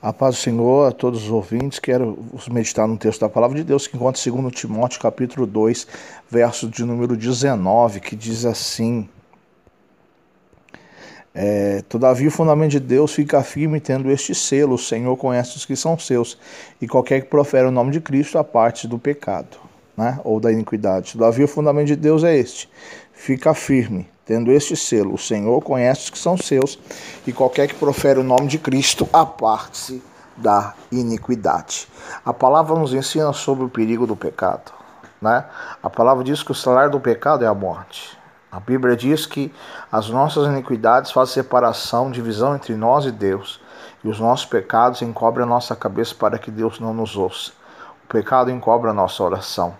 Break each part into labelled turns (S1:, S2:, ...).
S1: A paz do Senhor a todos os ouvintes. Quero meditar no texto da palavra de Deus que encontra segundo Timóteo capítulo 2, verso de número 19, que diz assim: é, Todavia o fundamento de Deus fica firme tendo este selo, o Senhor conhece os que são seus, e qualquer que profere o nome de Cristo a parte do pecado, né, ou da iniquidade. Todavia o fundamento de Deus é este, fica firme tendo este selo, o Senhor conhece os que são seus, e qualquer que profere o nome de Cristo, aparte-se da iniquidade. A palavra nos ensina sobre o perigo do pecado. Né? A palavra diz que o salário do pecado é a morte. A Bíblia diz que as nossas iniquidades fazem separação, divisão entre nós e Deus, e os nossos pecados encobrem a nossa cabeça para que Deus não nos ouça. O pecado encobre a nossa oração.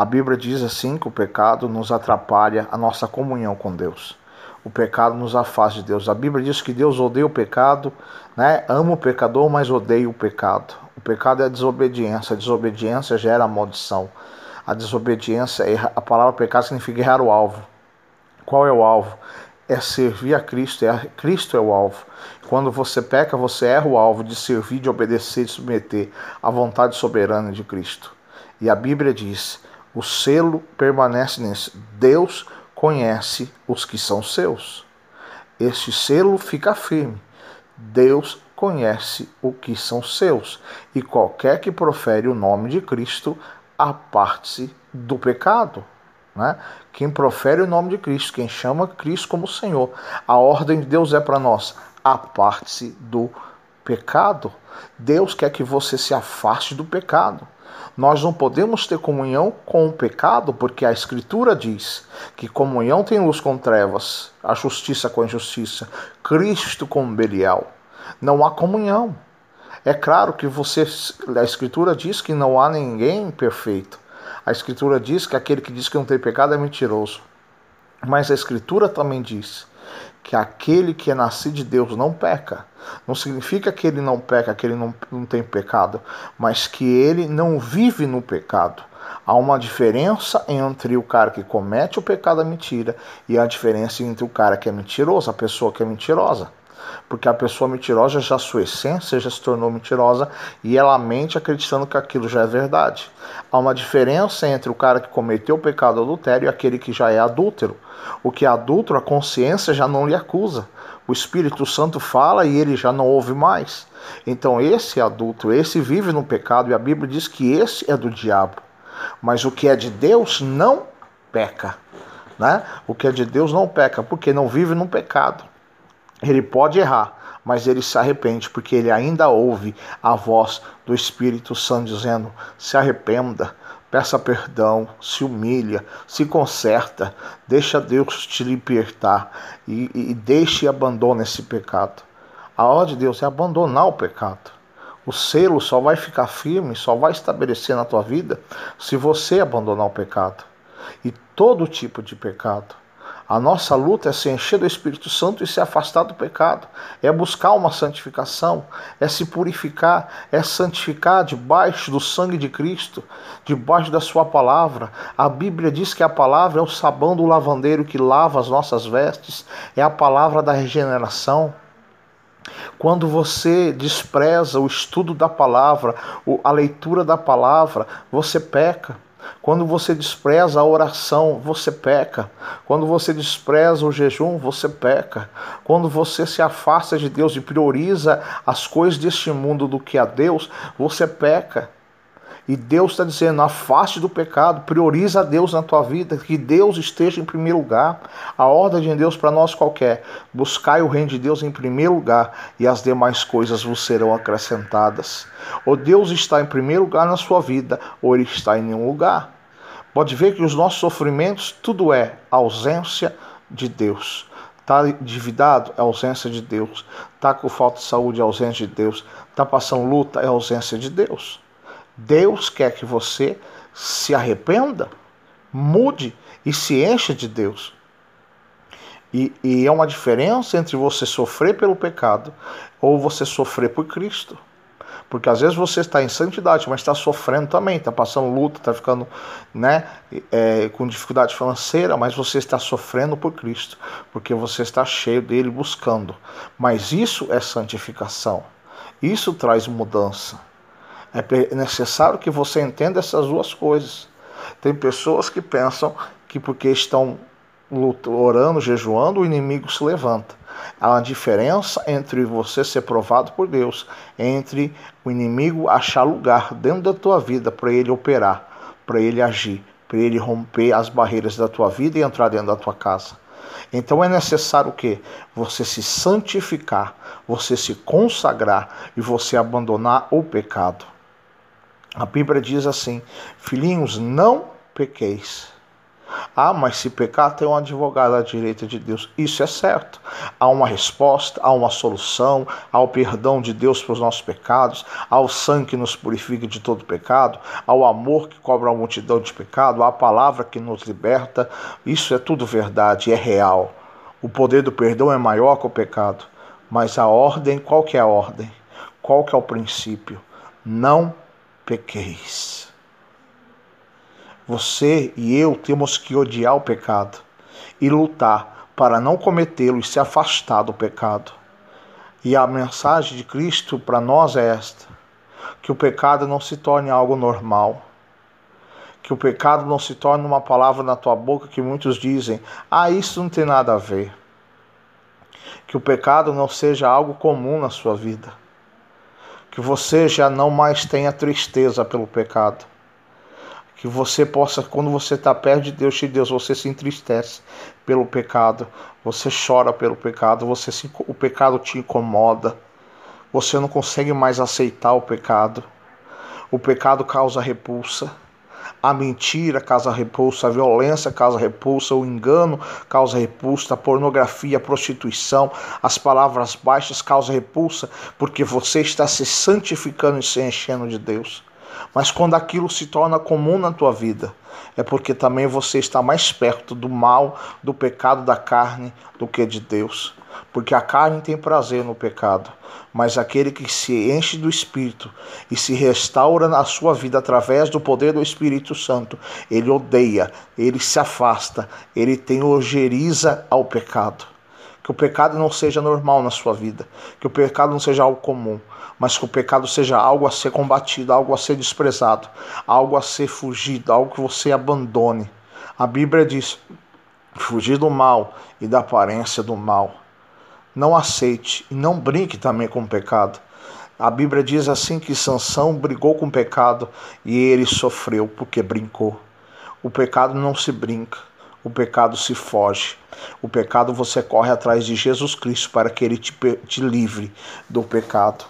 S1: A Bíblia diz assim que o pecado nos atrapalha a nossa comunhão com Deus. O pecado nos afasta de Deus. A Bíblia diz que Deus odeia o pecado, né? ama o pecador, mas odeia o pecado. O pecado é a desobediência. A desobediência gera a maldição. A desobediência, a palavra pecado significa errar o alvo. Qual é o alvo? É servir a Cristo, é Cristo é o alvo. Quando você peca, você erra o alvo de servir, de obedecer, de submeter à vontade soberana de Cristo. E a Bíblia diz o selo permanece nesse. Deus conhece os que são seus. Este selo fica firme. Deus conhece o que são seus. E qualquer que profere o nome de Cristo, aparte-se do pecado. Né? Quem profere o nome de Cristo, quem chama Cristo como Senhor, a ordem de Deus é para nós: aparte-se do pecado. Deus quer que você se afaste do pecado. Nós não podemos ter comunhão com o pecado, porque a Escritura diz que comunhão tem luz com trevas, a justiça com a injustiça, Cristo com Belial. Não há comunhão. É claro que você, a Escritura diz que não há ninguém perfeito. A Escritura diz que aquele que diz que não tem pecado é mentiroso. Mas a Escritura também diz que aquele que é nascido de Deus não peca. Não significa que ele não peca, que ele não, não tem pecado, mas que ele não vive no pecado. Há uma diferença entre o cara que comete o pecado da mentira e a diferença entre o cara que é mentiroso, a pessoa que é mentirosa porque a pessoa mentirosa já sua essência já se tornou mentirosa e ela mente acreditando que aquilo já é verdade. Há uma diferença entre o cara que cometeu o pecado adultério e aquele que já é adúltero. O que é adúltero, a consciência já não lhe acusa. O Espírito Santo fala e ele já não ouve mais. Então esse adulto, esse vive no pecado e a Bíblia diz que esse é do diabo. Mas o que é de Deus não peca. Né? O que é de Deus não peca, porque não vive no pecado. Ele pode errar, mas ele se arrepende, porque ele ainda ouve a voz do Espírito Santo dizendo: se arrependa, peça perdão, se humilha, se conserta, deixa Deus te libertar e, e, e deixe e abandone esse pecado. A ordem de Deus é abandonar o pecado. O selo só vai ficar firme, só vai estabelecer na tua vida se você abandonar o pecado. E todo tipo de pecado. A nossa luta é se encher do Espírito Santo e se afastar do pecado. É buscar uma santificação, é se purificar, é santificar debaixo do sangue de Cristo, debaixo da Sua palavra. A Bíblia diz que a palavra é o sabão do lavandeiro que lava as nossas vestes, é a palavra da regeneração. Quando você despreza o estudo da palavra, a leitura da palavra, você peca. Quando você despreza a oração, você peca. Quando você despreza o jejum, você peca. Quando você se afasta de Deus e prioriza as coisas deste mundo do que a Deus, você peca. E Deus está dizendo: afaste do pecado, prioriza Deus na tua vida, que Deus esteja em primeiro lugar. A ordem de Deus para nós qualquer: buscai o reino de Deus em primeiro lugar e as demais coisas vos serão acrescentadas. Ou Deus está em primeiro lugar na sua vida, ou Ele está em nenhum lugar. Pode ver que os nossos sofrimentos, tudo é ausência de Deus. Está endividado? É ausência de Deus. Está com falta de saúde? É ausência de Deus. Está passando luta? É ausência de Deus. Deus quer que você se arrependa, mude e se encha de Deus. E, e, é uma diferença entre você sofrer pelo pecado ou você sofrer por Cristo. Porque às vezes você está em santidade, mas está sofrendo também, está passando luta, está ficando né, é, com dificuldade financeira, mas você está sofrendo por Cristo, porque você está cheio dele buscando. Mas isso é santificação. Isso traz mudança. É necessário que você entenda essas duas coisas. Tem pessoas que pensam que porque estão orando, jejuando, o inimigo se levanta. Há uma diferença entre você ser provado por Deus, entre o inimigo achar lugar dentro da tua vida para ele operar, para ele agir, para ele romper as barreiras da tua vida e entrar dentro da tua casa. Então é necessário o quê? Você se santificar, você se consagrar e você abandonar o pecado. A Bíblia diz assim: Filhinhos, não pequeis. Ah, mas se pecar, tem um advogado à direita de Deus. Isso é certo. Há uma resposta, há uma solução, há o perdão de Deus para os nossos pecados, há o sangue que nos purifica de todo pecado, há o amor que cobra a multidão de pecado, há a palavra que nos liberta. Isso é tudo verdade, é real. O poder do perdão é maior que o pecado. Mas a ordem, qual que é a ordem? Qual que é o princípio? Não pequeis. Você e eu temos que odiar o pecado e lutar para não cometê-lo e se afastar do pecado. E a mensagem de Cristo para nós é esta: que o pecado não se torne algo normal. Que o pecado não se torne uma palavra na tua boca que muitos dizem: ah, isso não tem nada a ver. Que o pecado não seja algo comum na sua vida. Que você já não mais tenha tristeza pelo pecado. Que você possa, quando você está perto de Deus, de Deus, você se entristece pelo pecado, você chora pelo pecado, você se, o pecado te incomoda, você não consegue mais aceitar o pecado, o pecado causa repulsa. A mentira causa repulsa, a violência causa repulsa, o engano causa repulsa, a pornografia, a prostituição, as palavras baixas causam repulsa, porque você está se santificando e se enchendo de Deus. Mas quando aquilo se torna comum na tua vida, é porque também você está mais perto do mal, do pecado da carne, do que de Deus. Porque a carne tem prazer no pecado, mas aquele que se enche do Espírito e se restaura na sua vida através do poder do Espírito Santo, ele odeia, ele se afasta, ele tem ojeriza ao pecado. Que o pecado não seja normal na sua vida, que o pecado não seja algo comum, mas que o pecado seja algo a ser combatido, algo a ser desprezado, algo a ser fugido, algo que você abandone. A Bíblia diz: fugir do mal e da aparência do mal. Não aceite e não brinque também com o pecado. A Bíblia diz assim que Sansão brigou com o pecado e ele sofreu porque brincou. O pecado não se brinca, o pecado se foge. O pecado você corre atrás de Jesus Cristo para que ele te, te livre do pecado.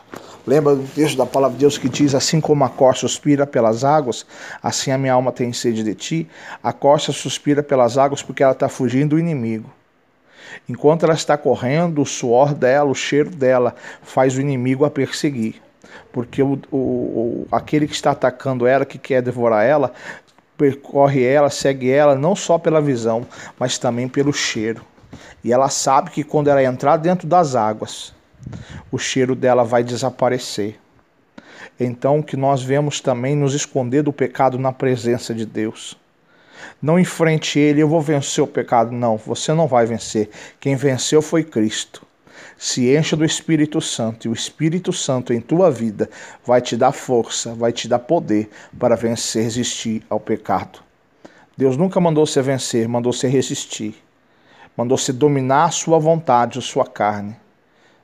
S1: Lembra do texto da palavra de Deus que diz: Assim como a corça suspira pelas águas, assim a minha alma tem sede de ti. A corça suspira pelas águas porque ela está fugindo do inimigo. Enquanto ela está correndo, o suor dela, o cheiro dela, faz o inimigo a perseguir. Porque o, o, o, aquele que está atacando ela, que quer devorar ela, percorre ela, segue ela, não só pela visão, mas também pelo cheiro. E ela sabe que quando ela entrar dentro das águas, o cheiro dela vai desaparecer. Então, que nós vemos também nos esconder do pecado na presença de Deus. Não enfrente ele, eu vou vencer o pecado. Não, você não vai vencer. Quem venceu foi Cristo. Se encha do Espírito Santo, e o Espírito Santo em tua vida vai te dar força, vai te dar poder para vencer, resistir ao pecado. Deus nunca mandou você vencer, mandou você resistir. Mandou você dominar a sua vontade, a sua carne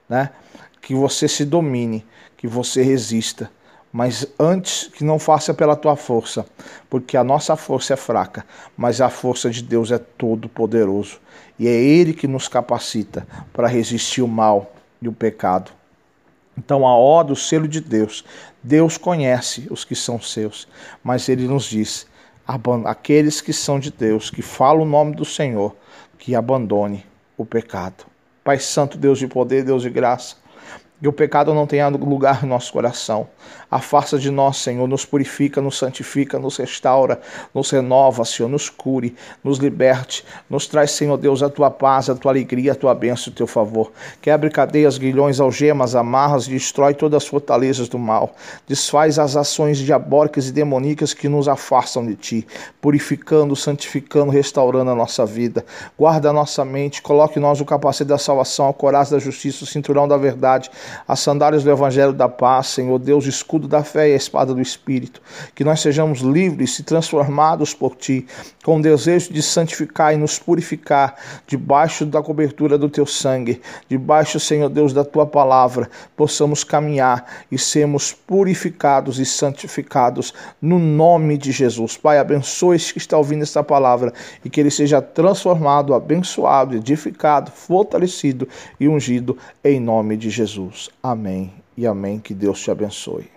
S1: né? Que você se domine, que você resista, mas antes que não faça pela tua força, porque a nossa força é fraca, mas a força de Deus é todo poderoso e é ele que nos capacita para resistir o mal e o pecado. Então, a ordem, o selo de Deus, Deus conhece os que são seus, mas ele nos diz: aqueles que são de Deus, que falam o nome do Senhor, que abandone o pecado. Pai Santo, Deus de poder, Deus de graça, que o pecado não tenha lugar no nosso coração. Afasta de nós, Senhor, nos purifica, nos santifica, nos restaura, nos renova, Senhor, nos cure, nos liberte, nos traz, Senhor Deus, a tua paz, a tua alegria, a tua bênção, o teu favor. Quebre cadeias, guilhões, algemas, amarras, destrói todas as fortalezas do mal. Desfaz as ações diabólicas e demoníacas que nos afastam de ti, purificando, santificando, restaurando a nossa vida. Guarda a nossa mente, coloque em nós o capacete da salvação, a coragem da justiça, o cinturão da verdade as sandálias do Evangelho da paz, Senhor Deus, escudo da fé e a espada do Espírito, que nós sejamos livres e transformados por Ti, com o desejo de santificar e nos purificar debaixo da cobertura do Teu sangue, debaixo, Senhor Deus, da Tua palavra, possamos caminhar e sermos purificados e santificados no nome de Jesus. Pai, abençoe esse que está ouvindo esta palavra e que ele seja transformado, abençoado, edificado, fortalecido e ungido em nome de Jesus. Amém e amém. Que Deus te abençoe.